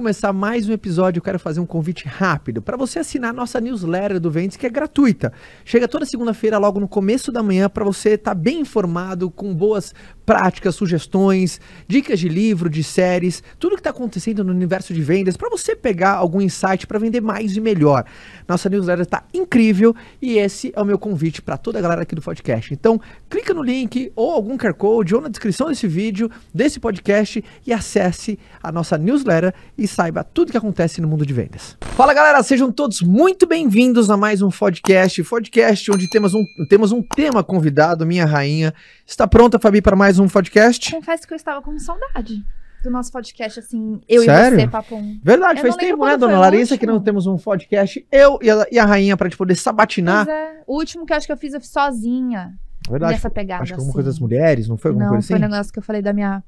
Começar mais um episódio, eu quero fazer um convite rápido para você assinar nossa newsletter do Vendes, que é gratuita. Chega toda segunda-feira, logo no começo da manhã, para você estar tá bem informado, com boas práticas, sugestões, dicas de livro, de séries, tudo que está acontecendo no universo de vendas, para você pegar algum insight para vender mais e melhor. Nossa newsletter está incrível e esse é o meu convite para toda a galera aqui do podcast. Então, clica no link ou algum QR Code ou na descrição desse vídeo, desse podcast e acesse a nossa newsletter e saiba tudo que acontece no mundo de vendas. Fala galera, sejam todos muito bem-vindos a mais um podcast, podcast onde temos um, temos um tema convidado, minha rainha. Está pronta, Fabi, para mais um podcast? Confesso que eu estava com saudade do nosso podcast, assim, eu Sério? e você, Papum. Verdade, Eu faz não tempo, né, dona foi Larissa, que não temos um podcast, eu e a, e a rainha para te poder sabatinar. Pois é, o último que eu acho que eu fiz, eu fiz sozinha, Verdade, nessa pegada, acho que alguma assim. coisa das mulheres, não foi alguma Não, coisa foi assim? um negócio que eu falei da minha...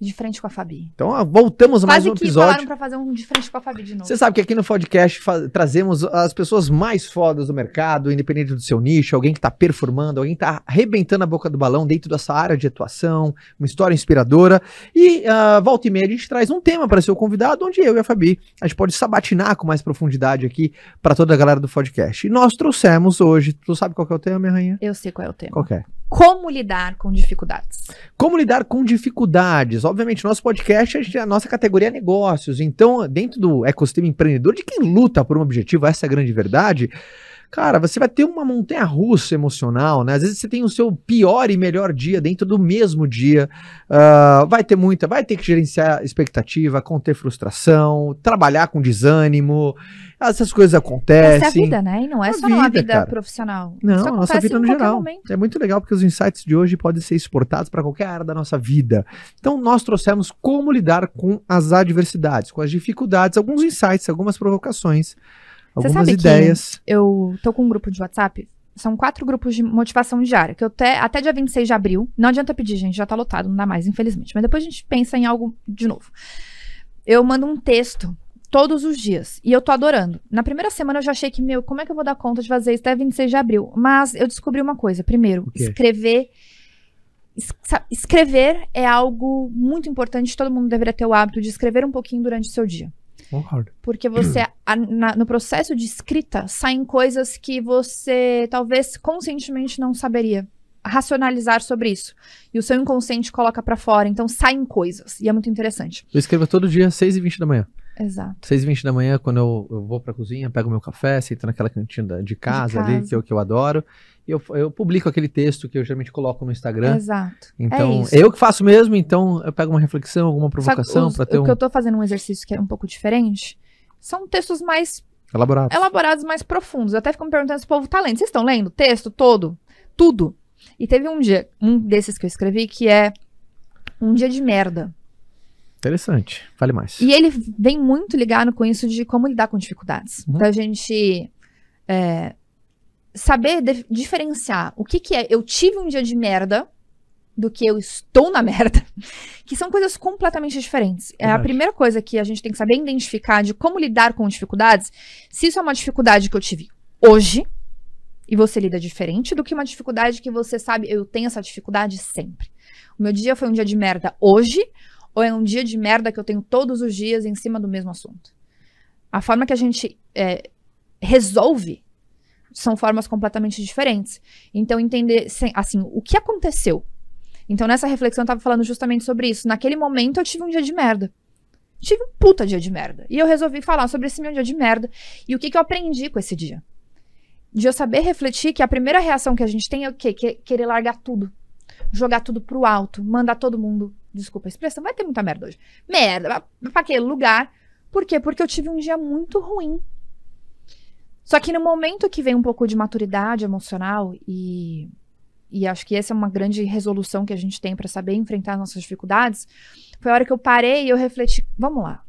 De frente com a Fabi. Então, voltamos a mais Quase um que episódio. falaram pra fazer um de frente com a Fabi de novo. Você sabe que aqui no podcast trazemos as pessoas mais fodas do mercado, independente do seu nicho, alguém que está performando, alguém que está arrebentando a boca do balão dentro dessa área de atuação, uma história inspiradora. E ah, volta e meia a gente traz um tema para ser o convidado, onde eu e a Fabi a gente pode sabatinar com mais profundidade aqui para toda a galera do podcast. E nós trouxemos hoje, tu sabe qual que é o tema, minha rainha? Eu sei qual é o tema. Qual que é? Como lidar com dificuldades. Como lidar com dificuldades? Obviamente, nosso podcast, a, nossa categoria é negócios. Então, dentro do ecossistema empreendedor, de quem luta por um objetivo, essa é a grande verdade. Cara, você vai ter uma montanha russa emocional, né? Às vezes você tem o seu pior e melhor dia dentro do mesmo dia. Ah, vai ter muita, vai ter que gerenciar expectativa, conter frustração, trabalhar com desânimo. Essas coisas acontecem. Essa é a vida, né? E não é A só numa vida, vida cara. profissional. Não, a nossa vida no geral. momento. É muito legal porque os insights de hoje podem ser exportados para qualquer área da nossa vida. Então, nós trouxemos como lidar com as adversidades, com as dificuldades, alguns insights, algumas provocações, algumas sabe que- ideias. eu tô com um grupo de WhatsApp. São quatro grupos de motivação diária, que eu até, até dia 26 de abril. Não adianta pedir, gente, já tá lotado, não dá mais, infelizmente. Mas depois a gente pensa em algo de novo. Eu mando um texto todos os dias. E eu tô adorando. Na primeira semana eu já achei que, meu, como é que eu vou dar conta de fazer isso até 26 de abril? Mas eu descobri uma coisa. Primeiro, escrever. es- Escrever é algo muito importante. Todo mundo deveria ter o hábito de escrever um pouquinho durante o seu dia. Concordo. Porque você, a- na- no processo de escrita, saem coisas que você talvez conscientemente não saberia racionalizar sobre isso. E o seu inconsciente coloca pra fora. Então saem coisas. E é muito interessante. Eu escrevo todo dia às 6h20 da manhã. Exato. 6h20 da manhã, quando eu, eu vou pra cozinha, pego meu café, sento naquela cantina de casa, ali, casa. que eu, que eu adoro, eu, eu publico aquele texto que eu geralmente coloco no Instagram. Exato. Então, é eu que faço mesmo, então eu pego uma reflexão, alguma provocação para ter o um que eu tô fazendo um exercício que é um pouco diferente são textos mais elaborado. elaborados, mais profundos. Eu até fico me perguntando se o povo tá lendo. Vocês estão lendo o texto todo? Tudo. E teve um dia, um desses que eu escrevi, que é um dia de merda. Interessante. Fale mais. E ele vem muito ligado com isso de como lidar com dificuldades. Uhum. Da gente é, saber diferenciar o que, que é eu tive um dia de merda do que eu estou na merda, que são coisas completamente diferentes. É a primeira coisa que a gente tem que saber identificar de como lidar com dificuldades, se isso é uma dificuldade que eu tive hoje, e você lida diferente do que uma dificuldade que você sabe, eu tenho essa dificuldade sempre. O meu dia foi um dia de merda hoje, ou é um dia de merda que eu tenho todos os dias em cima do mesmo assunto? A forma que a gente é, resolve são formas completamente diferentes. Então, entender, assim, o que aconteceu. Então, nessa reflexão, eu tava falando justamente sobre isso. Naquele momento, eu tive um dia de merda. Tive um puta dia de merda. E eu resolvi falar sobre esse meu dia de merda e o que, que eu aprendi com esse dia. De eu saber refletir que a primeira reação que a gente tem é o quê? Que- querer largar tudo. Jogar tudo pro alto, mandar todo mundo. Desculpa a expressão, vai ter muita merda hoje. Merda, pra aquele lugar. Por quê? Porque eu tive um dia muito ruim. Só que no momento que vem um pouco de maturidade emocional e, e acho que essa é uma grande resolução que a gente tem para saber enfrentar as nossas dificuldades, foi a hora que eu parei e eu refleti, vamos lá.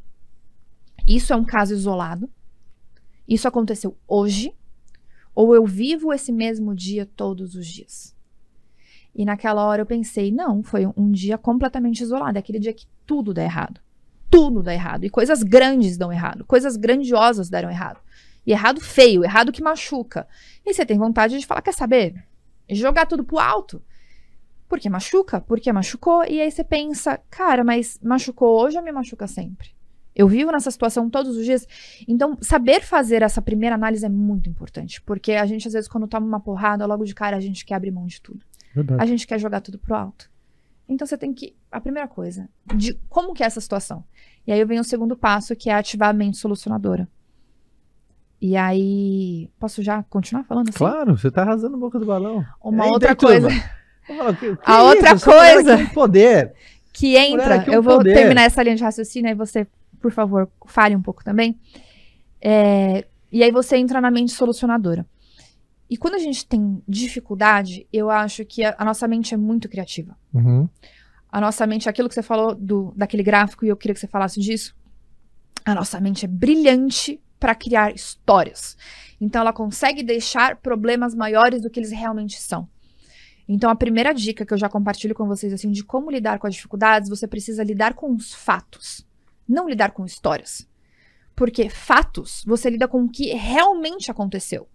Isso é um caso isolado? Isso aconteceu hoje? Ou eu vivo esse mesmo dia todos os dias? E naquela hora eu pensei, não, foi um dia completamente isolado, é aquele dia que tudo dá errado. Tudo dá errado. E coisas grandes dão errado. Coisas grandiosas deram errado. E errado feio, errado que machuca. E você tem vontade de falar, quer saber? Jogar tudo pro alto. Porque machuca? Porque machucou. E aí você pensa, cara, mas machucou hoje ou me machuca sempre? Eu vivo nessa situação todos os dias. Então, saber fazer essa primeira análise é muito importante. Porque a gente, às vezes, quando toma uma porrada, logo de cara, a gente quer abrir mão de tudo. Verdade. A gente quer jogar tudo pro alto. Então, você tem que. A primeira coisa, de como que é essa situação? E aí vem o segundo passo, que é ativar a mente solucionadora. E aí. Posso já continuar falando assim? Claro, você tá arrasando a boca do balão. Uma É, e outra daí, turma? coisa que- que A é outra isso? Coisa- um poder. que entra. É um eu vou poder. terminar essa linha de raciocínio, aí você, por favor, fale um pouco também. É, e aí você entra na mente solucionadora. E quando a gente tem dificuldade, eu acho que a, a nossa mente é muito criativa. Uhum. A nossa mente, aquilo que você falou do, daquele gráfico, e eu queria que você falasse disso. A nossa mente é brilhante para criar histórias. Então ela consegue deixar problemas maiores do que eles realmente são. Então a primeira dica que eu já compartilho com vocês assim de como lidar com as dificuldades, você precisa lidar com os fatos, não lidar com histórias. Porque fatos, você lida com o que realmente aconteceu.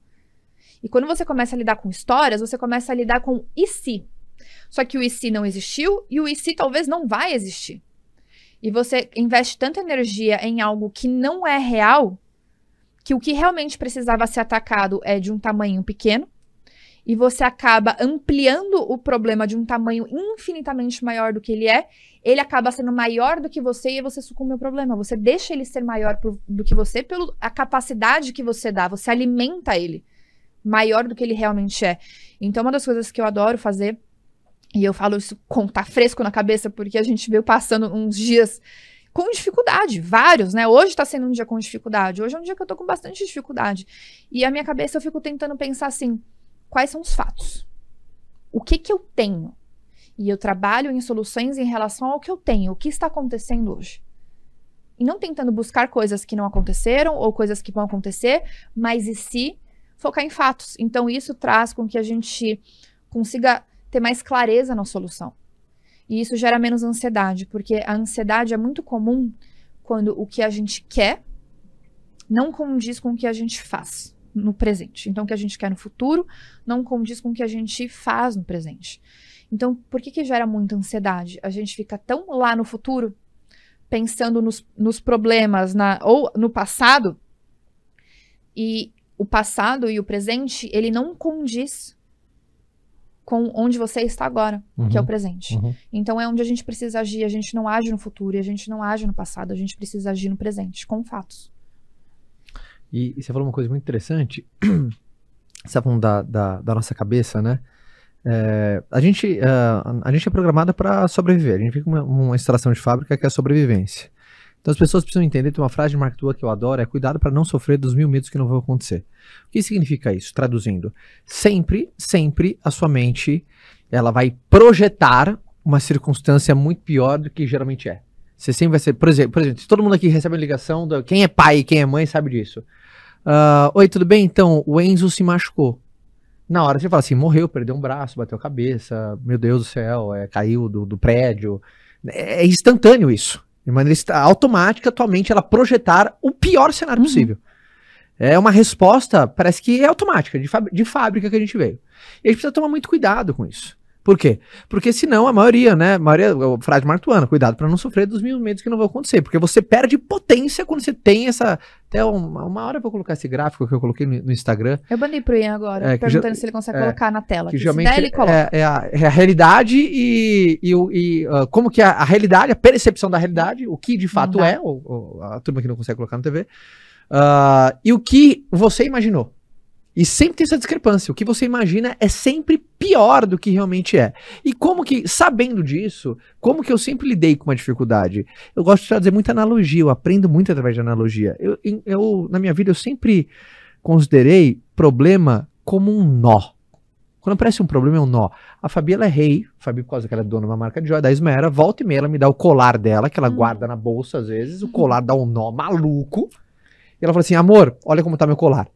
E quando você começa a lidar com histórias, você começa a lidar com e se. Só que o e se não existiu e o e se talvez não vai existir. E você investe tanta energia em algo que não é real, que o que realmente precisava ser atacado é de um tamanho pequeno, e você acaba ampliando o problema de um tamanho infinitamente maior do que ele é, ele acaba sendo maior do que você e você sucumbe ao problema. Você deixa ele ser maior por- do que você pela capacidade que você dá, você alimenta ele maior do que ele realmente é. Então, uma das coisas que eu adoro fazer, e eu falo isso com tá fresco na cabeça, porque a gente veio passando uns dias com dificuldade, vários, né? Hoje tá sendo um dia com dificuldade, hoje é um dia que eu tô com bastante dificuldade. E a minha cabeça eu fico tentando pensar assim, quais são os fatos? O que que eu tenho? E eu trabalho em soluções em relação ao que eu tenho, o que está acontecendo hoje. E não tentando buscar coisas que não aconteceram ou coisas que vão acontecer, mas e se focar em fatos. Então isso traz com que a gente consiga ter mais clareza na solução. E isso gera menos ansiedade, porque a ansiedade é muito comum quando o que a gente quer não condiz com o que a gente faz no presente. Então, o que a gente quer no futuro não condiz com o que a gente faz no presente. Então, por que, que gera muita ansiedade? A gente fica tão lá no futuro, pensando nos, nos problemas na, ou no passado, e o passado e o presente, ele não condiz com onde você está agora, que é o Uhum. presente. Uhum. Então é onde a gente precisa agir, a gente não age no futuro e a gente não age no passado, a gente precisa agir no presente, com fatos. E, e você falou uma coisa muito interessante. Você tá falando da, da, da nossa cabeça, né? É, a, gente, ah, a gente é programada para sobreviver. A gente fica uma, uma instalação de fábrica que é a sobrevivência. Então as pessoas precisam entender. Tem uma frase de Mark Twain que eu adoro: é cuidado para não sofrer dos mil medos que não vão acontecer. O que significa isso? Traduzindo, sempre, sempre a sua mente ela vai projetar uma circunstância muito pior do que geralmente é. Você sempre vai ser, por exemplo, por exemplo, se todo mundo aqui recebe a ligação, da, quem é pai e quem é mãe sabe disso. Ah, Oi, tudo bem? Então, o Enzo se machucou. Na hora você fala assim, morreu, perdeu um braço, bateu a cabeça, meu Deus do céu, é, caiu do, do prédio. É, é instantâneo isso. De maneira automática, tua mente ela projetar o pior cenário Uhum. possível. É uma resposta, parece que é automática, de fábrica que a gente veio. E a gente precisa tomar muito cuidado com isso. Por quê? Porque senão a maioria, né? A maioria, a frase Martuana, cuidado para não sofrer dos mil medos que não vão acontecer. Porque você perde potência quando você tem essa. Até uma, uma hora eu vou colocar esse gráfico que eu coloquei no, no Instagram. Eu mandei pro Ian agora, É, perguntando já- se ele consegue é, colocar na tela. Que que geralmente ele coloca. é, é a, é a realidade e, e, e, ah, como que a, a realidade, a percepção da realidade, o que de fato é, ou, ou a turma que não consegue colocar na TV, ah, e o que você imaginou. E sempre tem essa discrepância. O que você imagina é sempre pior do que realmente é. E como que, sabendo disso, como que eu sempre lidei com uma dificuldade? Eu gosto de trazer muita analogia, eu aprendo muito através de analogia. Eu, eu, na minha vida, eu sempre considerei problema como um nó. Quando aparece um problema, é um nó. A Fabi, ela é rei. A Fabi, por causa que ela é dona de uma marca de joia, da Esmera, volta e meia, ela me dá o colar dela, que ela Uhum. guarda na bolsa às vezes. O colar dá um nó maluco. E ela fala assim: amor, olha como tá meu colar.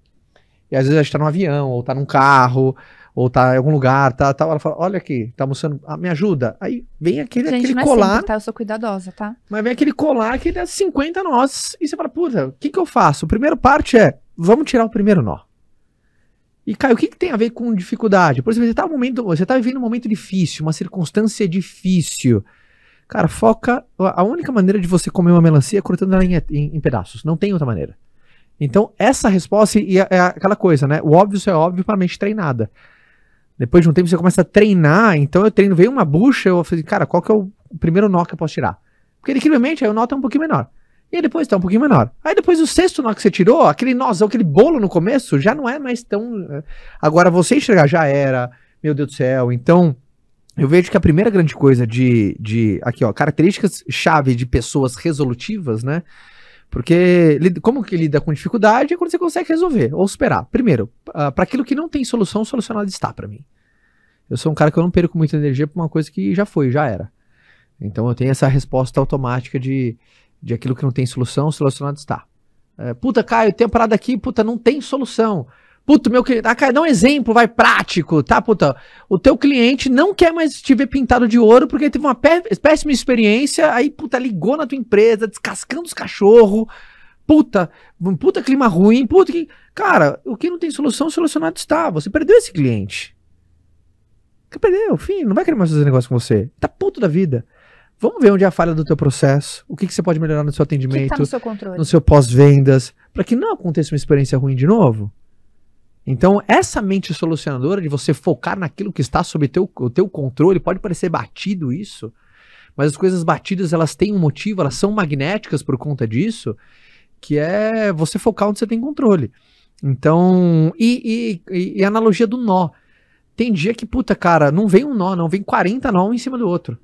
E às vezes a gente tá num avião, ou tá num carro, ou tá em algum lugar, tá, tá. Ela fala: olha aqui, tá mostrando, ah, me ajuda. Aí vem aquele, Gente, aquele não é colar, sempre, tá? Eu sou cuidadosa, tá? mas vem aquele colar que dá 50 nós. E você fala: puta, o que que eu faço? A primeira parte é: vamos tirar o primeiro nó. E, Caio, o que, que tem a ver com dificuldade? Por exemplo, você tá, um momento, você tá vivendo um momento difícil, uma circunstância difícil. Cara, foca. A a única maneira de você comer uma melancia é cortando ela em, em- em pedaços. Não tem outra maneira. Então, essa resposta e é, é aquela coisa, né? O óbvio só é óbvio para mente treinada. Depois de um tempo você começa a treinar, então eu treino, veio uma bucha, eu falei, cara, qual que é o primeiro nó que eu posso tirar? Porque incrivelmente aí o nó tá um pouquinho menor. E aí depois tá um pouquinho menor. Aí depois o sexto nó que você tirou, aquele nózão, aquele bolo no começo, já não é mais tão. eh, Agora você enxergar já era, meu Deus do céu. Então, eu vejo que a primeira grande coisa de. de aqui, ó, características chave de pessoas resolutivas, né? Porque como que lida com dificuldade é quando você consegue resolver ou superar. Primeiro, para aquilo que não tem solução, solucionado está para mim. Eu sou um cara que eu não perco muita energia pra uma coisa que já foi, já era. Então eu tenho essa resposta automática de, de aquilo que não tem solução, solucionado está. É, puta, Caio, tem uma parada aqui, puta, não tem solução. Puta, meu cliente. Ah, Caio, dá um exemplo, vai prático, tá, puta? O teu cliente não quer mais te ver pintado de ouro porque teve uma pé- péssima experiência, aí, puta, ligou na tua empresa, descascando os cachorros. Puta, um puta clima ruim, puta que. Cara, o que não tem solução, solucionado está. Você perdeu esse cliente. Você perdeu, fim, não vai querer mais fazer negócio com você. Tá puto da vida. Vamos ver onde é a falha do teu processo, o que, que você pode melhorar no seu O que, atendimento, tá no seu controle? no seu pós-vendas, para que não aconteça uma experiência ruim de novo. Então, essa mente solucionadora de você focar naquilo que está sob teu, o teu controle, pode parecer batido isso, mas as coisas batidas elas têm um motivo, elas são magnéticas por conta disso, que é você focar onde você tem controle. Então, e, e, e- analogia do nó. Tem dia que, puta, cara, não vem um nó, não, vem 40 nó um em cima do outro.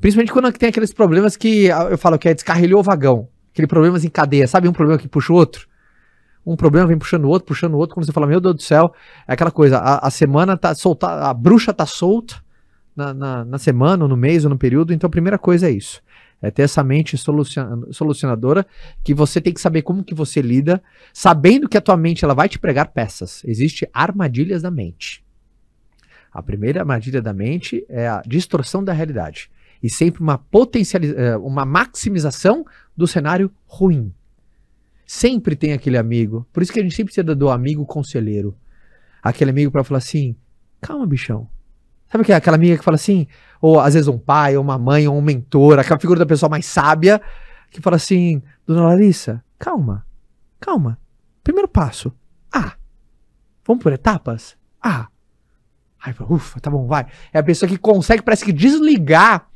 Principalmente quando tem aqueles problemas que ah, eu falo que é descarrilhou o vagão. Aquele problemas em cadeia, sabe? Um problema que puxa o outro. Um problema vem puxando o outro, puxando o outro, quando você fala, meu Deus do céu, é aquela coisa, a, a semana tá solta, a bruxa tá solta na, na, na semana, ou no mês, ou no período, então a primeira coisa é isso. É ter essa mente solucion- solucionadora que você tem que saber como que você lida, sabendo que a tua mente ela vai te pregar peças. Existem armadilhas da mente. A primeira armadilha da mente é a distorção da realidade e sempre uma potencializa eh, uma maximização do cenário ruim. Sempre tem aquele amigo. Por isso que a gente sempre precisa do amigo conselheiro. Aquele amigo para falar assim: "Calma, bichão". Sabe aquela- aquela amiga que fala assim, ou às vezes um pai, ou uma mãe, ou um mentor, aquela figura da pessoa mais sábia que fala assim: "Dona Larissa, calma. Calma. Primeiro passo. Ah. Vamos por etapas? Ah. Aí, ufa, tá bom, vai. É a pessoa que consegue, parece que desligar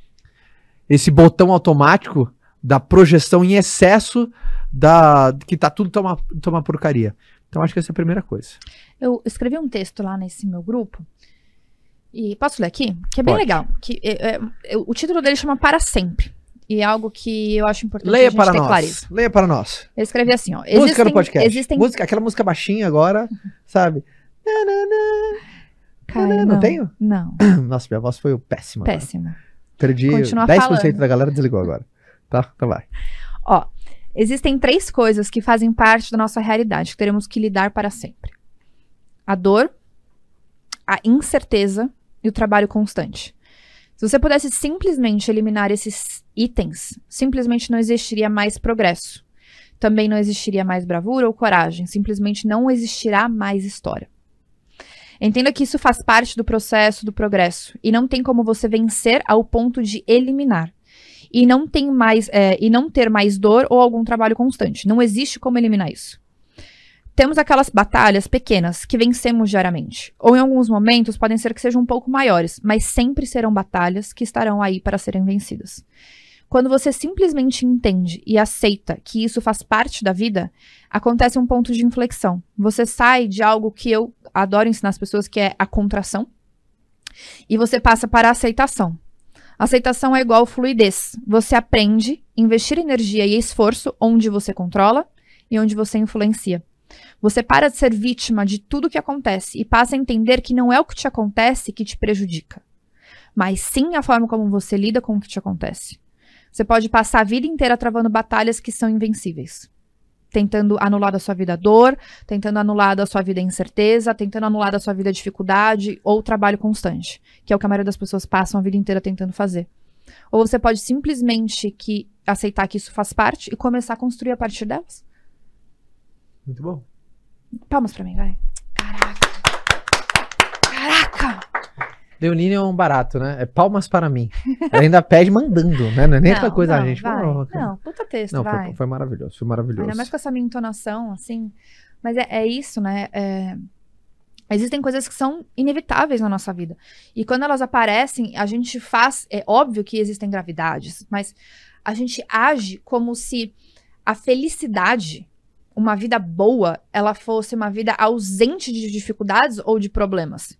esse botão automático da projeção em excesso da que tá tudo toma, toma porcaria. Então acho que essa é a primeira coisa. Eu escrevi um texto lá nesse meu grupo. E posso ler aqui? Que é bem Pode. legal. Que, é, é, o título dele chama Para Sempre. E é algo que eu acho importante a Leia gente para ter nós. clareza. Leia para nós. Eu escrevi assim, ó. música existem- no podcast. Existem... Música, aquela música baixinha agora, sabe? Caio, não, não tenho? Não, Nossa, minha voz foi péssima. agora. péssimo. Perdi Continua 10% falando. da galera desligou agora. Tá? Então vai. Ó, existem três coisas que fazem parte da nossa realidade que teremos que lidar para sempre: a dor, a incerteza e o trabalho constante. Se você pudesse simplesmente eliminar esses itens, simplesmente não existiria mais progresso. Também não existiria mais bravura ou coragem, simplesmente não existirá mais história. Entenda que isso faz parte do processo do progresso e não tem como você vencer ao ponto de eliminar e não tem mais é, e não ter mais dor ou algum trabalho constante. Não existe como eliminar isso. Temos aquelas batalhas pequenas que vencemos diariamente, ou em alguns momentos podem ser que sejam um pouco maiores, mas sempre serão batalhas que estarão aí para serem vencidas. Quando você simplesmente entende e aceita que isso faz parte da vida, acontece um ponto de inflexão. Você sai de algo que eu adoro ensinar as pessoas, que é a contração, e você passa para a aceitação. Aceitação é igual fluidez. Você aprende a investir energia e esforço onde você controla e onde você influencia. Você para de ser vítima de tudo que acontece e passa a entender que não é o que te acontece que te prejudica, mas sim a forma como você lida com o que te acontece. Você pode passar a vida inteira travando batalhas que são invencíveis. Tentando anular da sua vida a dor, tentando anular da sua vida a incerteza, tentando anular da sua vida a dificuldade ou trabalho constante, que é o que a maioria das pessoas passam a vida inteira tentando fazer. Ou você pode simplesmente que aceitar que isso faz parte e começar a construir a partir delas. Muito bom. Palmas pra mim, vai. Caraca. Caraca! Leonine é um barato, né? É palmas para mim. Ela ainda pede mandando, né? Não é nem aquela coisa, não, a gente. vai. Não, puta texto, Não, vai. foi, foi maravilhoso, foi maravilhoso. Ainda mais com essa minha entonação, assim. Mas é, é isso, né? É, Existem coisas que são inevitáveis na nossa vida. E quando elas aparecem, a gente faz. É óbvio que existem gravidades, mas a gente age como se a felicidade, uma vida boa, ela fosse uma vida ausente de dificuldades ou de problemas.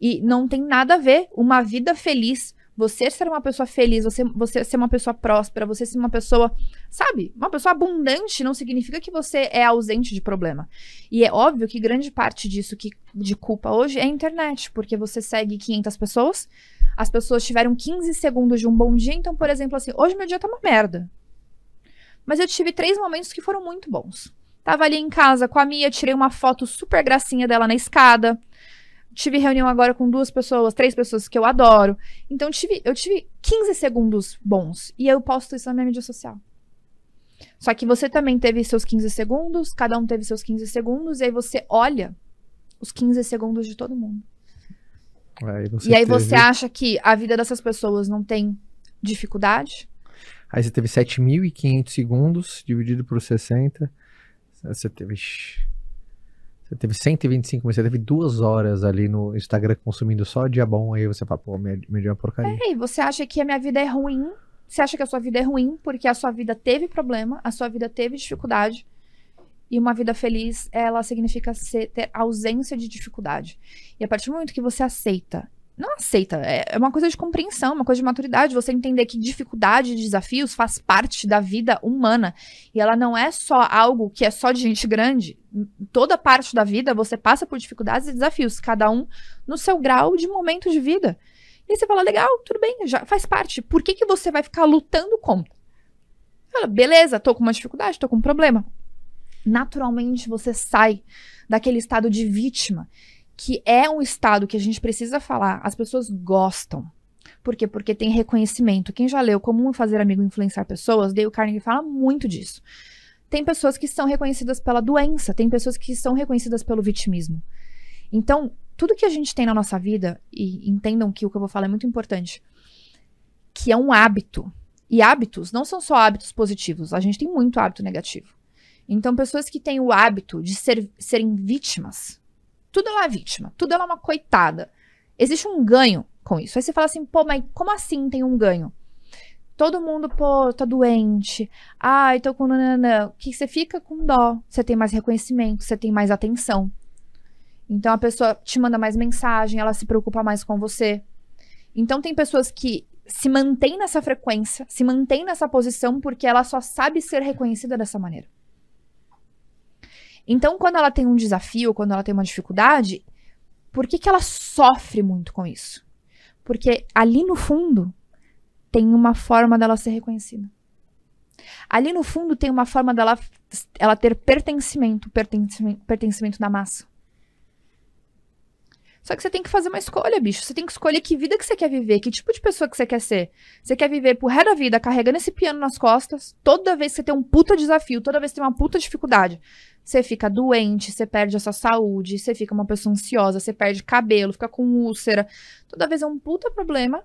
E não tem nada a ver. Uma vida feliz, você ser uma pessoa feliz, você, você ser uma pessoa próspera, você ser uma pessoa, sabe, uma pessoa abundante, não significa que você é ausente de problema. E é óbvio que grande parte disso que de culpa hoje é a internet, porque você segue 500 pessoas, as pessoas tiveram 15 segundos de um bom dia, então, por exemplo, assim, hoje meu dia tá uma merda. Mas eu tive três momentos que foram muito bons. Tava ali em casa com a Mia, tirei uma foto super gracinha dela na escada. Tive reunião agora com duas pessoas, três pessoas que eu adoro. Então tive, eu tive 15 segundos bons. E eu posto isso na minha mídia social. Só que você também teve seus 15 segundos, cada um teve seus 15 segundos, e aí você olha os 15 segundos de todo mundo. Aí e aí teve- você acha que a vida dessas pessoas não tem dificuldade? Aí você teve 7.500 segundos dividido por 60. Você teve. Você teve 125, mas você teve duas horas ali no Instagram consumindo só dia bom. Aí você fala, pô, dia é uma porcaria. E aí, você acha que a minha vida é ruim? Você acha que a sua vida é ruim porque a sua vida teve problema, a sua vida teve dificuldade. E uma vida feliz, ela significa ser, ter ausência de dificuldade. E a partir do momento que você aceita, não aceita, é é uma coisa de compreensão, uma coisa de maturidade, você entender que dificuldade e desafios faz parte da vida humana. E ela não é só algo que é só de gente grande. Toda parte da vida você passa por dificuldades e desafios, cada um no seu grau de momento de vida. E você fala, legal, tudo bem, já faz parte. Por que, que você vai ficar lutando contra? Fala, beleza, tô com uma dificuldade, tô com um problema. Naturalmente você sai daquele estado de vítima, que é um estado que a gente precisa falar, as pessoas gostam. Por quê? Porque tem reconhecimento. Quem já leu Como Fazer Amigo Influenciar Pessoas, Dale Carnegie fala muito disso. Tem pessoas que são reconhecidas pela doença, tem pessoas que são reconhecidas pelo vitimismo. Então, tudo que a gente tem na nossa vida, e entendam que o que eu vou falar é muito importante, que é um hábito. E hábitos não são só hábitos positivos, a gente tem muito hábito negativo. Então, pessoas que têm o hábito de ser, serem vítimas, tudo ela é vítima, tudo ela é uma coitada. Existe um ganho com isso. Aí você fala assim, pô, mas como assim tem um ganho? Todo mundo, pô, tá doente. Ai, tô com nananã. Que você fica com dó. Você tem mais reconhecimento, você tem mais atenção. Então a pessoa te manda mais mensagem, ela se preocupa mais com você. Então tem pessoas que se mantêm nessa frequência, se mantêm nessa posição porque ela só sabe ser reconhecida dessa maneira. Então, quando ela tem um desafio, quando ela tem uma dificuldade, por que, que ela sofre muito com isso? Porque ali no fundo tem uma forma dela ser reconhecida. Ali no fundo tem uma forma dela ela ter pertencimento, pertencimento, pertencimento da massa. Só que você tem que fazer uma escolha, bicho. Você tem que escolher que vida que você quer viver, que tipo de pessoa que você quer ser. Você quer viver pro resto da vida carregando esse piano nas costas, toda vez que você tem um puta desafio, toda vez que você tem uma puta dificuldade. Você fica doente, você perde a sua saúde, você fica uma pessoa ansiosa, você perde cabelo, fica com úlcera. Toda vez é um puta problema.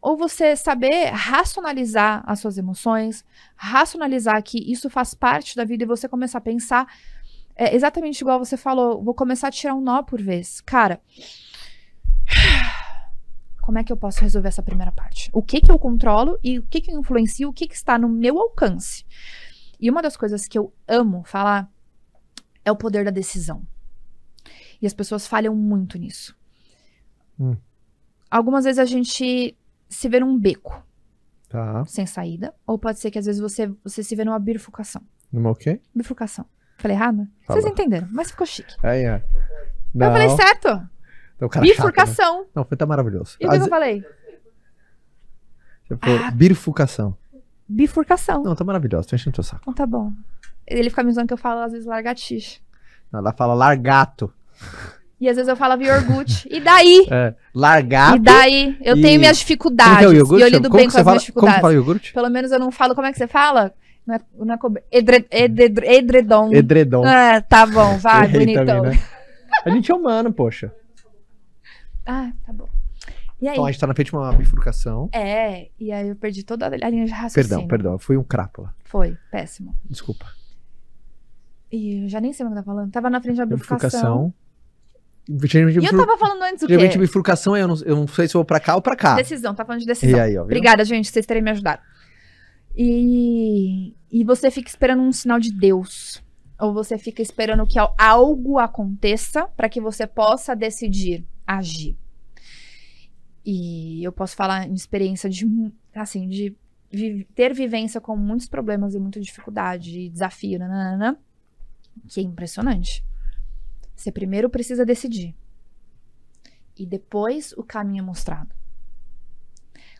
Ou você saber racionalizar as suas emoções, racionalizar que isso faz parte da vida e você começar a pensar é exatamente igual você falou, vou começar a tirar um nó por vez. Cara, como é que eu posso resolver essa primeira parte? O que que eu controlo e o que que eu influencio, o que que está no meu alcance? E uma das coisas que eu amo falar é o poder da decisão. E as pessoas falham muito nisso. Hum. Algumas vezes a gente se vê num beco Tá. sem saída, ou pode ser que às vezes você, você se vê numa bifurcação. Numa o quê? Bifurcação. Falei errado? Falou. Vocês entenderam, mas ficou chique. Aí. Eu Não, falei certo. então o cara chato, né? Bifurcação. Não, foi tá maravilhoso. E o que eu falei? Você falou Ah. bifurcação. Bifurcação. Não, tá maravilhoso, tô enchendo teu saco. Então tá bom. Ele fica me usando que eu falo às vezes largatixa. Ela fala largato. E às vezes eu falo iogurte. E daí? É, largato. E daí? Eu e- tenho minhas Como dificuldades. é iogurte? E eu lido Como bem com as fala? minhas Como dificuldades. fala iogurte? Pelo menos eu não falo. Como é que você fala? Não é, não é cobre- edre, edre, edredom. Edredom. Ah, tá bom, vai, bonitão. também, né? A gente é humano, poxa. Ah, tá bom. Então a gente tá na frente de uma bifurcação. É, e aí eu perdi toda a linha de raciocínio. Perdão, perdão. Fui um crápula. Foi, péssimo. Desculpa. E eu já nem sei o que tava falando. Tava na frente da bifurcação. Bifurcação. E eu tava falando antes o quê? Geralmente bifurcação eu não, eu não sei se eu vou pra cá ou pra cá. Decisão, tá falando de E decisão. aí, ó. viu? Obrigada, gente, vocês terem me ajudado. E, e você fica esperando um sinal de Deus. Ou você fica esperando que al- algo aconteça para que você possa decidir agir. E eu posso falar em experiência de, assim, de ter vivência com muitos problemas e muita dificuldade e desafio, nananana, que é impressionante. Você primeiro precisa decidir. E depois o caminho é mostrado.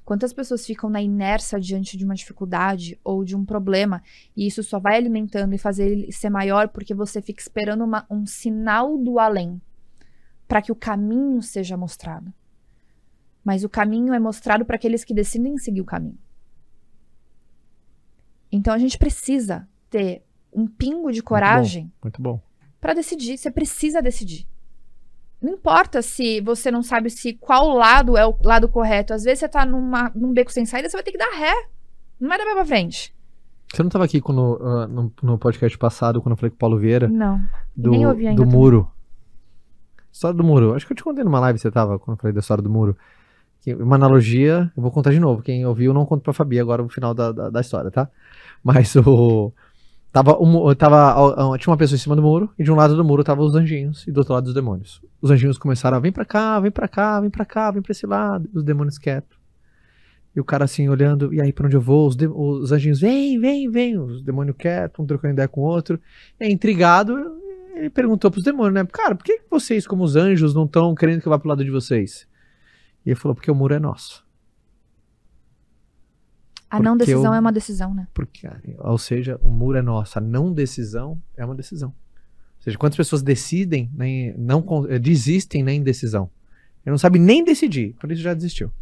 Quantas pessoas ficam na inércia diante de uma dificuldade ou de um problema e isso só vai alimentando e fazer ele ser maior porque você fica esperando uma- um sinal do além para que o caminho seja mostrado. Mas o caminho é mostrado para aqueles que decidem seguir o caminho. Então a gente precisa ter um pingo de coragem Muito bom. para decidir. Você precisa decidir. Não importa se você não sabe se qual lado é o lado correto. Às vezes você tá numa, num beco sem saída, você vai ter que dar ré. Não vai dar pra frente. Você não tava aqui quando, ah, no, no podcast passado, quando eu falei com o Paulo Vieira, Não. do, nem ouvi ainda do também. muro. História do muro. Acho que eu te contei numa live, você tava, quando eu falei da história do muro. Que uma analogia, eu vou contar de novo. Quem ouviu, eu não conto pra Fabi agora o final da, da, da história, tá? Mas o. Tava, mu- tava, tinha uma pessoa em cima do muro, e de um lado do muro tava os anjinhos, e do outro lado os demônios. Os anjinhos começaram a vem pra cá, vem pra cá, vem pra cá, vem pra esse lado, os demônios quietos. E o cara assim olhando, e aí pra onde eu vou? Os, de- os anjinhos, vem, vem, vem. Os demônios quietos, um trocando ideia com o outro. Aí, intrigado, ele perguntou pros demônios, né? Cara, por que vocês, como os anjos, não estão querendo que eu vá pro lado de vocês? E ele falou, porque o muro é nosso. A não decisão eu- é uma decisão, né? Porque, ou seja, o muro é nosso. A não decisão é uma decisão. Ou seja, quantas pessoas decidem, nem, não con- eh, desistem na indecisão? Ele não sabe nem decidir, por isso já desistiu. O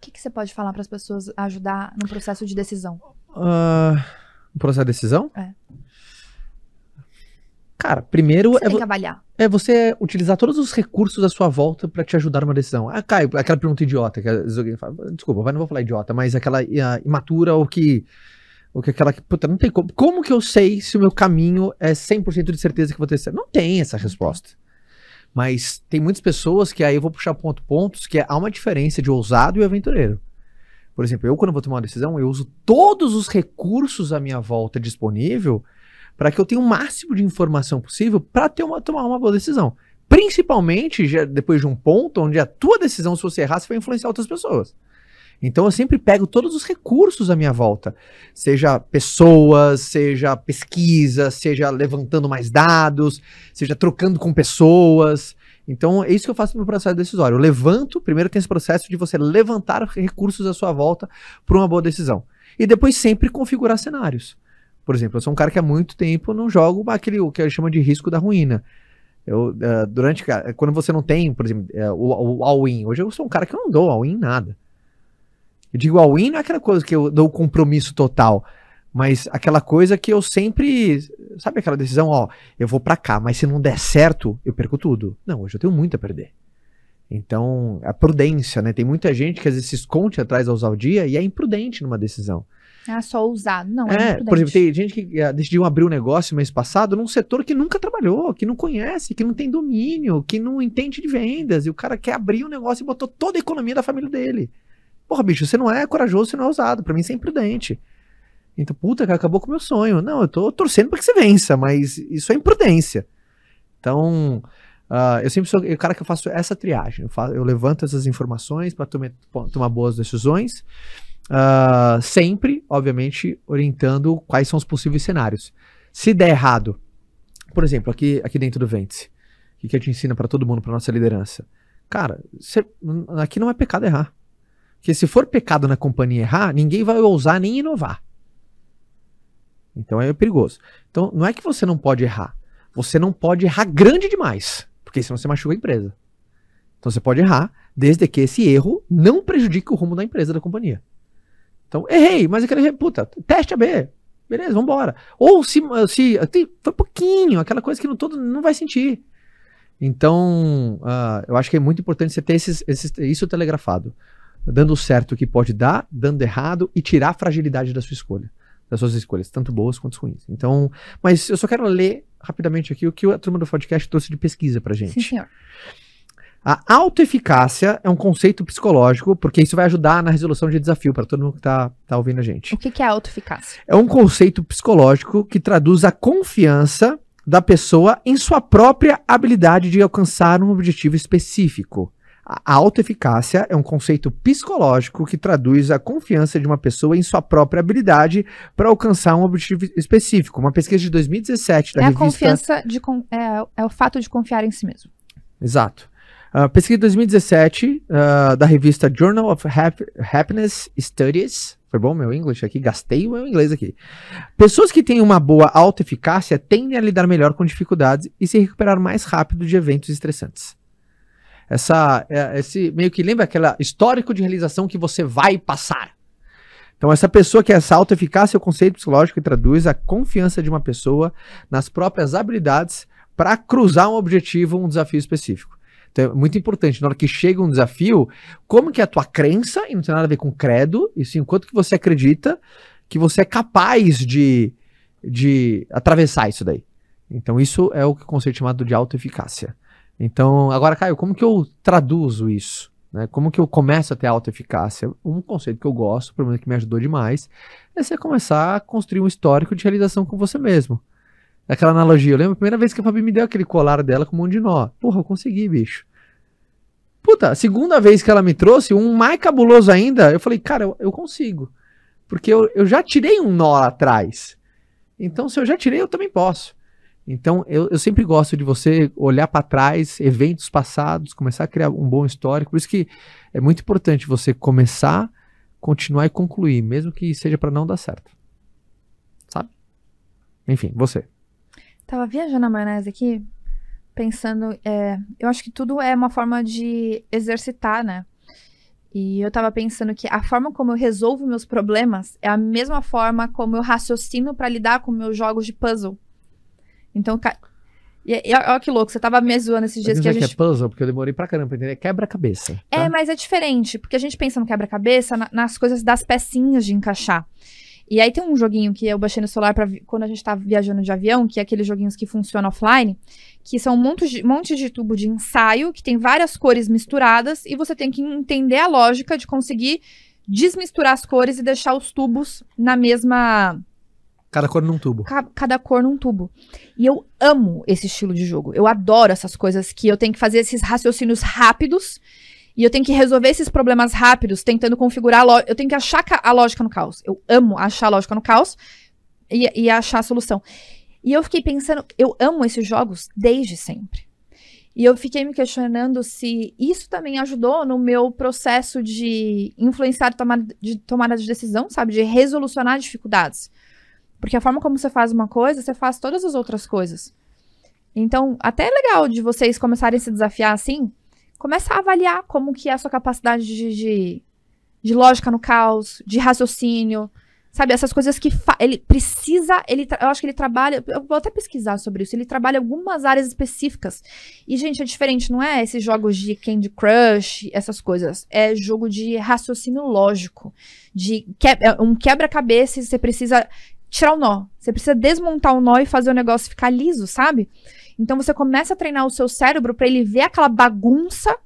que, que você pode falar para as pessoas ajudar no processo de decisão? Ah, o processo de decisão? É. Cara, primeiro Você é, tem que avaliar. é você utilizar todos os recursos à sua volta pra te ajudar numa decisão. Ah, Caio, aquela pergunta idiota que às alguém fala, desculpa, não vou falar idiota, mas aquela ah, imatura ou que ou que aquela que, puta, não tem como. Como que eu sei se o meu caminho é 100% de certeza que vou ter certo? Não tem essa resposta. Mas tem muitas pessoas que aí eu vou puxar ponto pontos que há uma diferença de ousado e aventureiro. Por exemplo, eu quando vou tomar uma decisão, eu uso todos os recursos à minha volta disponível para que eu tenha o máximo de informação possível para ter uma, tomar uma boa decisão. Principalmente já depois de um ponto onde a tua decisão, se você errar, você vai influenciar outras pessoas. Então eu sempre pego todos os recursos à minha volta, seja pessoas, seja pesquisa, seja levantando mais dados, seja trocando com pessoas. Então é isso que eu faço no processo decisório. Eu levanto, primeiro tem esse processo de você levantar recursos à sua volta para uma boa decisão. E depois sempre configurar cenários. Por exemplo, eu sou um cara que há muito tempo não jogo aquele o que chama de risco da ruína. Eu, eh, durante, cara, quando você não tem, por exemplo, eh, o, o all-in, hoje eu sou um cara que eu não dou all-in nada. Eu digo all-in não é aquela coisa que eu dou compromisso total, mas aquela coisa que eu sempre, sabe aquela decisão, ó, eu vou pra cá, mas se não der certo, eu perco tudo. Não, hoje eu tenho muito a perder. Então, a prudência, né? Tem muita gente que às vezes se esconde atrás da ousadia e é imprudente numa decisão. Ah, só ousado. Não, é, É, por exemplo, tem gente que ah, decidiu abrir um negócio mês passado num setor que nunca trabalhou, que não conhece, que não tem domínio, que não entende de vendas, e o cara quer abrir um negócio e botou toda a economia da família dele. Porra, bicho, você não é corajoso, você não é ousado. Pra mim, isso é imprudente. Então, puta, acabou com o meu sonho. Não, eu tô torcendo pra que você vença, mas isso é imprudência. Então, ah, eu sempre sou o cara que eu faço essa triagem. Eu, faço, eu levanto essas informações para tomar boas decisões. Ah, sempre, obviamente, orientando quais são os possíveis cenários. Se der errado, por exemplo, aqui, aqui dentro do Ventes, o que a gente ensina para todo mundo, para nossa liderança? Cara, cê- aqui não é pecado errar. Porque se for pecado na companhia errar, ninguém vai ousar nem inovar. Então é perigoso. Então não é que você não pode errar. Você não pode errar grande demais. Porque senão você machuca a empresa. Então você pode errar, desde que esse erro não prejudique o rumo da empresa, da companhia. Então, errei, mas aquele erro, puta, teste AB. Beleza, vambora. Ou se, se foi pouquinho, aquela coisa que no todo não vai sentir. Então, ah, eu acho que é muito importante você ter esses, esses- isso telegrafado. Dando certo o que pode dar, dando errado e tirar a fragilidade da sua escolha. Das suas escolhas, tanto boas quanto ruins. Então, mas eu só quero ler rapidamente aqui o que a turma do podcast trouxe de pesquisa pra gente. Sim, senhor. A autoeficácia é um conceito psicológico, porque isso vai ajudar na resolução de desafio para todo mundo que tá, tá ouvindo a gente. O que, que é autoeficácia? É um conceito psicológico que traduz a confiança da pessoa em sua própria habilidade de alcançar um objetivo específico. A autoeficácia é um conceito psicológico que traduz a confiança de uma pessoa em sua própria habilidade para alcançar um objetivo específico. Uma pesquisa de 2017 da é a revista confiança de. É, é o fato de confiar em si mesmo. Exato. A pesquisa de 2017 ah, da revista Journal of Hap- Happiness Studies. Foi bom meu inglês aqui? Gastei o meu inglês aqui. Pessoas que têm uma boa autoeficácia tendem a lidar melhor com dificuldades e se recuperar mais rápido de eventos estressantes. Essa, é, esse meio que lembra aquela histórico de realização que você vai passar. Então, essa pessoa que é essa autoeficácia é o conceito psicológico que traduz a confiança de uma pessoa nas próprias habilidades para cruzar um objetivo, um desafio específico. Então é muito importante, na hora que chega um desafio, como que é a tua crença, e não tem nada a ver com credo, e sim quanto que você acredita que você é capaz de, de atravessar isso daí. Então isso é o conceito chamado de autoeficácia. Então, agora, Caio, como que eu traduzo isso? Né? Como que eu começo a ter autoeficácia? Um conceito que eu gosto, pelo menos que me ajudou demais, é você começar a construir um histórico de realização com você mesmo. Aquela analogia, eu lembro a primeira vez que a Fabi me deu aquele colar dela com um monte de nó. Porra, eu consegui, bicho. Puta, a segunda vez que ela me trouxe, um mais cabuloso ainda, eu falei, cara, eu, eu consigo. Porque eu, eu já tirei um nó lá atrás. Então, se eu já tirei, eu também posso. Então, eu, eu sempre gosto de você olhar para trás, eventos passados, começar a criar um bom histórico. Por isso que é muito importante você começar, continuar e concluir, mesmo que seja para não dar certo. Sabe? Enfim, você. Tava viajando na maionese aqui, pensando. é, eu acho que tudo é uma forma de exercitar, né? E eu tava pensando que a forma como eu resolvo meus problemas é a mesma forma como eu raciocino pra lidar com meus jogos de puzzle. Então, ca- e, e olha que louco, você tava me zoando esses dias que a é gente é puzzle, porque eu demorei pra caramba pra entender. É quebra-cabeça. É, tá? mas é diferente, porque a gente pensa no quebra-cabeça na- nas coisas das pecinhas de encaixar. E aí tem um joguinho que eu baixei no celular para quando a gente tá viajando de avião, que é aqueles joguinhos que funcionam offline, que são um monte de, monte de tubo de ensaio, que tem várias cores misturadas, e você tem que entender a lógica de conseguir desmisturar as cores e deixar os tubos na mesma Cada cor num tubo. ca- cada cor num tubo. E eu amo esse estilo de jogo. Eu adoro essas coisas que eu tenho que fazer esses raciocínios rápidos e eu tenho que resolver esses problemas rápidos, tentando configurar a. Eu tenho que achar a lógica no caos. Eu amo achar a lógica no caos e, e achar a solução. E eu fiquei pensando, eu amo esses jogos desde sempre. E eu fiquei me questionando se isso também ajudou no meu processo de influenciar tomada de tomada de decisão, sabe? De resolucionar dificuldades. Porque a forma como você faz uma coisa, você faz todas as outras coisas. Então, até é legal de vocês começarem a se desafiar assim, começar a avaliar como que é a sua capacidade de, de, de lógica no caos, de raciocínio, sabe? Essas coisas que ele precisa, ele, eu acho que ele trabalha, eu vou até pesquisar sobre isso, ele trabalha algumas áreas específicas. E, gente, é diferente, não é esses jogos de Candy Crush, essas coisas. É jogo de raciocínio lógico, de que, é um quebra-cabeça e você precisa tirar o nó. Você precisa desmontar o nó e fazer o negócio ficar liso, sabe? Então você começa a treinar o seu cérebro pra ele ver aquela bagunça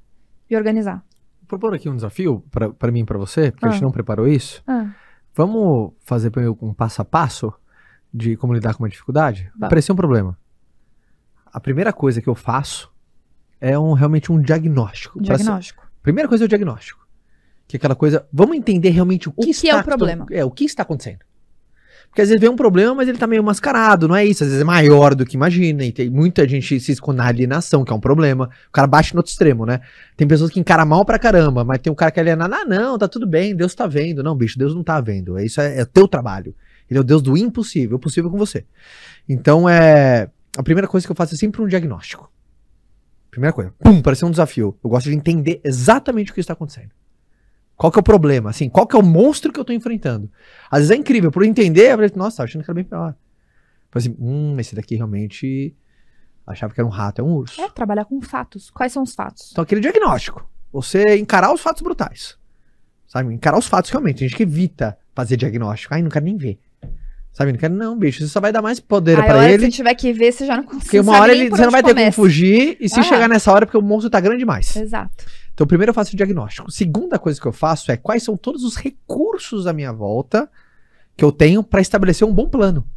e organizar. Vou propor aqui um desafio pra mim e pra você, porque a gente Ah. não preparou isso. Ah, Vamos fazer primeiro um passo a passo de como lidar com uma dificuldade? Vamos. Apareceu um problema. A primeira coisa que eu faço é um, realmente um diagnóstico. Pra ser- diagnóstico. Primeira coisa é o diagnóstico. Que é aquela coisa, vamos entender realmente o que, que está é o problema? É, o que está acontecendo. Porque às vezes vem um problema, mas ele tá meio mascarado, não é isso? Às vezes é maior do que imagina, e tem muita gente se esconde na alienação, que é um problema. O cara bate no outro extremo, né? Tem pessoas que encaram mal pra caramba, mas tem um cara que aliena, ah, não, tá tudo bem, Deus tá vendo. Não, bicho, Deus não tá vendo. Isso é, é teu trabalho. Ele é o Deus do impossível, o possível com você. Então é. A primeira coisa que eu faço é sempre um diagnóstico. Primeira coisa, pum, parecer um desafio. Eu gosto de entender exatamente o que está acontecendo. Qual que é o problema? Assim, qual que é o monstro que eu tô enfrentando? Às vezes é incrível, por entender, eu falei, nossa, achando que era bem pior. Falei assim, hum, esse daqui realmente Achava que era um rato, é um urso. É, trabalhar com fatos. Quais são os fatos? Então, aquele diagnóstico. Você encarar os fatos brutais. Sabe? Encarar os fatos realmente. Tem gente que evita fazer diagnóstico. Ai, não quero nem ver. Sabe? Não quero, não, bicho. Você só vai dar mais poder Aí, a pra hora ele. você tiver que ver, você já não consegue. Porque uma hora ele, você não vai ter como começa. fugir. E se Ah. chegar nessa hora, é porque o monstro tá grande demais. Exato. Então, primeiro eu faço o diagnóstico. Segunda coisa que eu faço é quais são todos os recursos à minha volta que eu tenho para estabelecer um bom plano.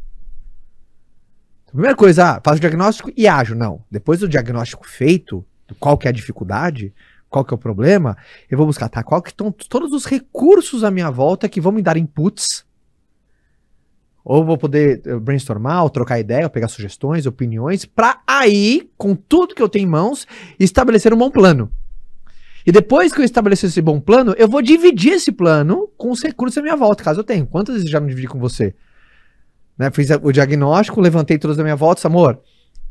Então, primeira coisa, ah, faço o diagnóstico e ajo. Não. Depois do diagnóstico feito, qual que é a dificuldade, qual que é o problema, eu vou buscar, tá? Qual que estão todos os recursos à minha volta que vão me dar inputs. Ou vou poder eh, brainstormar, ou trocar ideia, ou pegar sugestões, opiniões, para aí, com tudo que eu tenho em mãos, estabelecer um bom plano. E depois que eu estabelecer esse bom plano, eu vou dividir esse plano com os recursos à minha volta, caso eu tenha. Quantas vezes eu já dividi com você? Né, fiz o diagnóstico, levantei todas da minha volta, amor,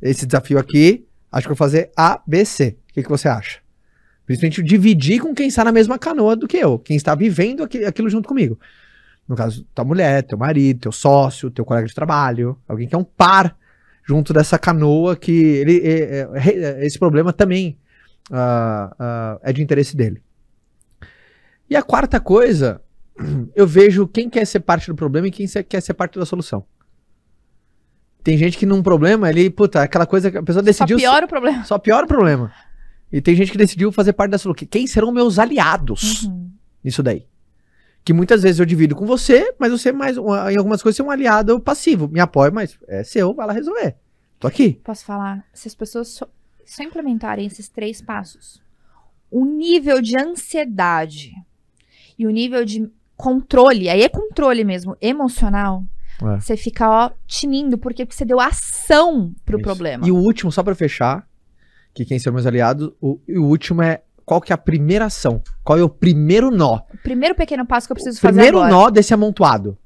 esse desafio aqui, acho que eu vou fazer A, B, C. O que, que você acha? Principalmente dividir com quem está na mesma canoa do que eu, quem está vivendo aqui- aquilo junto comigo. No caso, tua mulher, teu marido, teu sócio, teu colega de trabalho, alguém que é um par junto dessa canoa que ele, é- é- é- esse problema também ah, ah, é de interesse dele. E a quarta coisa, eu vejo quem quer ser parte do problema e quem quer ser parte da solução. Tem gente que num problema, ele, puta, aquela coisa que a pessoa Só decidiu. piora o problema. Só piora o problema. E tem gente que decidiu fazer parte da solução. Quem serão meus aliados Uhum. nisso daí? Que muitas vezes eu divido com você, mas você mais em algumas coisas você é um aliado passivo. Me apoia, mas é seu, vai lá resolver. Tô aqui. Posso falar? Se as pessoas só, implementarem esses três passos, o nível de ansiedade e o nível de controle, aí é controle mesmo, emocional, É. você fica, ó, tinindo, porque você deu ação pro Isso. problema. E o último, só pra fechar, que quem são meus aliados, o, e o último é qual que é a primeira ação? Qual é o primeiro nó? O primeiro pequeno passo que eu preciso O fazer primeiro agora. nó desse amontoado.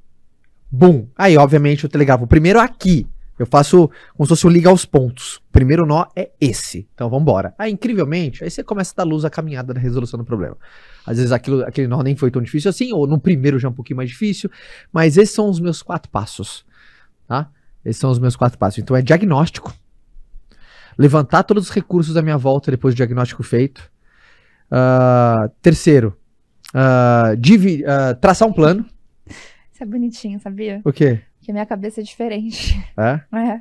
Bum. Aí, obviamente, eu telegrafo. O primeiro aqui. Eu faço como se fosse o liga aos pontos. O primeiro nó é esse. Então vambora. Aí, incrivelmente, aí você começa a dar luz à caminhada da resolução do problema. Às vezes aquilo, aquele nó nem foi tão difícil assim, ou no primeiro já é um pouquinho mais difícil. Mas esses são os meus quatro passos. Tá? Esses são os meus quatro passos. Então é diagnóstico. Levantar todos os recursos à minha volta depois do diagnóstico feito. Ah, terceiro, divi- ah, traçar um plano. Isso é bonitinho, sabia? O quê? Porque a minha cabeça é diferente. É? É.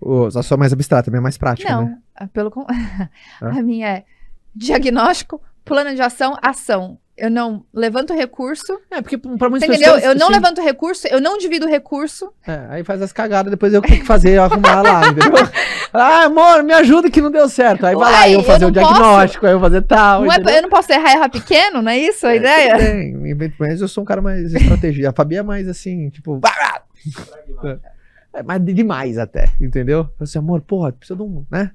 O, a sua é mais abstrata, a minha é mais prática, Não, né? pelo con- a minha é diagnóstico, plano de ação, ação. Eu não levanto recurso, É, porque pra muitas entendeu? pessoas... Eu não sim, levanto recurso, eu não divido recurso. é, aí faz as cagadas, depois eu tenho que fazer, arrumar lá, entendeu? Ah, amor, me ajuda que não deu certo. Aí vai lá, Uai, eu fazer o diagnóstico, aí eu fazer tal, Não é- eu não posso errar, errar pequeno, não é isso a ideia? Tem, invento- mas eu sou um cara mais estratégia. A Fabi é mais assim, tipo... É mais de- demais até, entendeu? Eu assim, amor, porra, precisa de um, né?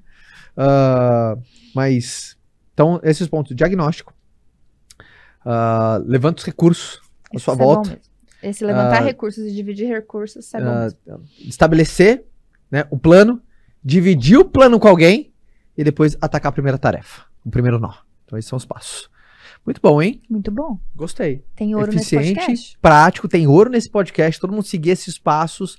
Ah, mas, então, esses pontos. Diagnóstico. Ah, levanta os recursos à sua é volta. mesmo. Esse levantar Ah, recursos e dividir recursos, é bom. Estabelecer né, o plano, dividir o plano com alguém e depois atacar a primeira tarefa, o primeiro nó. Então, esses são os passos. Muito bom, hein? Muito bom. Gostei. Tem ouro nesse Eficiente, podcast. prático, tem ouro nesse podcast. Todo mundo seguir esses passos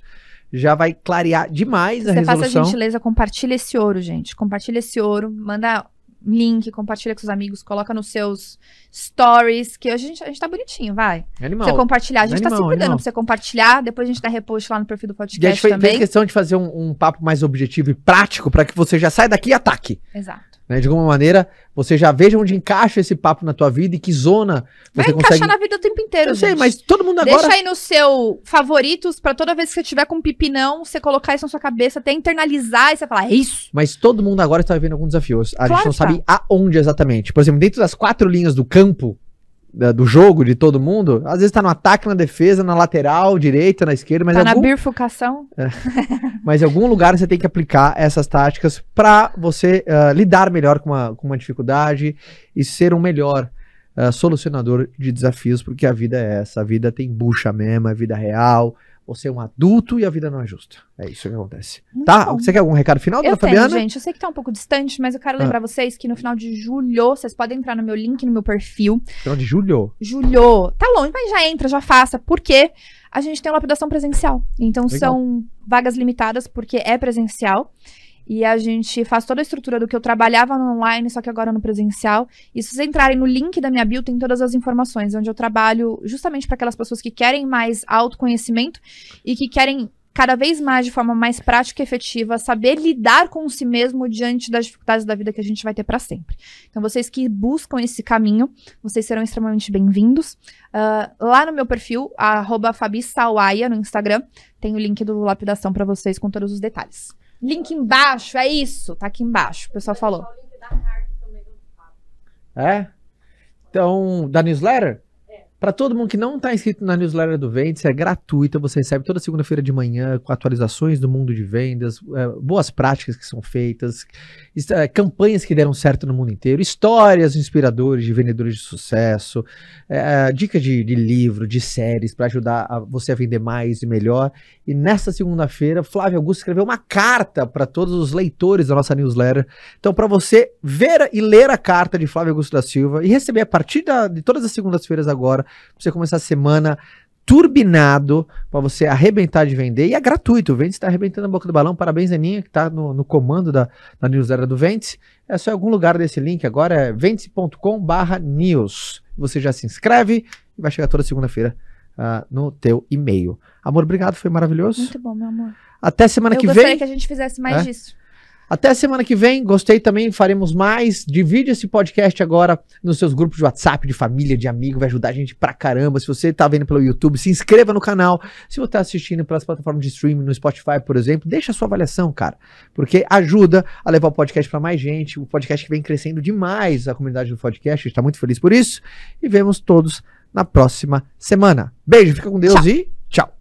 já vai clarear demais a Você faça a resolução. gentileza, compartilha esse ouro, gente. Compartilha esse ouro, manda link, compartilha com os amigos, coloca nos seus stories, que hoje a gente, a gente tá bonitinho, vai. É Animal. Pra você compartilhar. A gente tá se Animal, cuidando animal. pra você compartilhar, depois a gente dá repost lá no perfil do E a gente podcast fez, também. questão de fazer um, um papo mais objetivo e prático para que você já saia daqui e ataque. Exato. Né? De alguma maneira, você já veja onde encaixa esse papo na tua vida e que zona Vai você encaixar consegue. na vida o tempo inteiro, Eu sei, gente. mas todo mundo agora. Deixa aí no seu favoritos pra toda vez que você tiver com um pipinão, você colocar isso na sua cabeça, até internalizar e você falar, é isso. Mas todo mundo agora está vivendo algum desafio. A Claro gente não tá. sabe aonde exatamente. Por exemplo, dentro das quatro linhas do campo da- do jogo de todo mundo, às vezes tá no ataque, na defesa, na lateral, direita, na esquerda, mas, tá em na algum, bifurcação. mas em algum lugar você tem que aplicar essas táticas para você ah, lidar melhor com uma, com uma dificuldade e ser um melhor ah, solucionador de desafios, porque a vida é essa. A vida tem bucha mesmo, é vida real. Você é um adulto e a vida não é justa. É isso que acontece. Muito tá? bom. Você quer algum recado final, Eu dona tenho, Fabiana? gente. Eu sei que tá um pouco distante, mas eu quero Ah. lembrar vocês que no final de julho, vocês podem entrar no meu link, no meu perfil. Final de julho. Julho. Tá longe, mas já entra, já faça. Porque a gente tem uma lapidação presencial. Então Legal. são vagas limitadas, porque é presencial. E a gente faz toda a estrutura do que eu trabalhava no online, só que agora no presencial. E se vocês entrarem no link da minha bio, tem todas as informações, onde eu trabalho justamente para aquelas pessoas que querem mais autoconhecimento e que querem cada vez mais de forma mais prática e efetiva, saber lidar com si mesmo diante das dificuldades da vida que a gente vai ter para sempre. Então, vocês que buscam esse caminho, vocês serão extremamente bem-vindos. Uh, lá no meu perfil, arroba Fabi Sawaia, no Instagram, tem o link do Lapidação para vocês com todos os detalhes. Link embaixo, é isso, tá aqui embaixo, o pessoal falou. É? Então, da newsletter? Para todo mundo que não está inscrito na newsletter do Vendas, é gratuita, você recebe toda segunda-feira de manhã com atualizações do mundo de vendas, é, boas práticas que são feitas, é, campanhas que deram certo no mundo inteiro, histórias inspiradoras de vendedores de sucesso, é, dicas de, de, livro, de séries para ajudar a você a vender mais e melhor. E nessa segunda-feira, Flávio Augusto escreveu uma carta para todos os leitores da nossa newsletter. Então, para você ver e ler a carta de Flávio Augusto da Silva e receber a partir da, de todas as segundas-feiras agora, pra você começar a semana turbinado para você arrebentar de vender e é gratuito. O Ventes está arrebentando a boca do balão. Parabéns, Aninha, que está no, no, comando da, da newsletter do Ventes. É só em algum lugar desse link agora, é ventes.com/news. Você já se inscreve e vai chegar toda segunda-feira uh, no teu e-mail. Amor, obrigado, foi maravilhoso. Muito bom, meu amor. Até semana Eu que vem. Eu gostaria que a gente fizesse mais é? disso. Até semana que vem. Gostei também, faremos mais. Divide esse podcast agora nos seus grupos de WhatsApp, de família, de amigo. Vai ajudar a gente pra caramba. Se você tá vendo pelo YouTube, se inscreva no canal. Se você tá assistindo pelas plataformas de streaming, no Spotify, por exemplo, deixa a sua avaliação, cara. Porque ajuda a levar o podcast para mais gente. O podcast que vem crescendo demais, a comunidade do podcast. A gente tá muito feliz por isso. E vemos todos na próxima semana. Beijo, fica com Deus tchau. e tchau.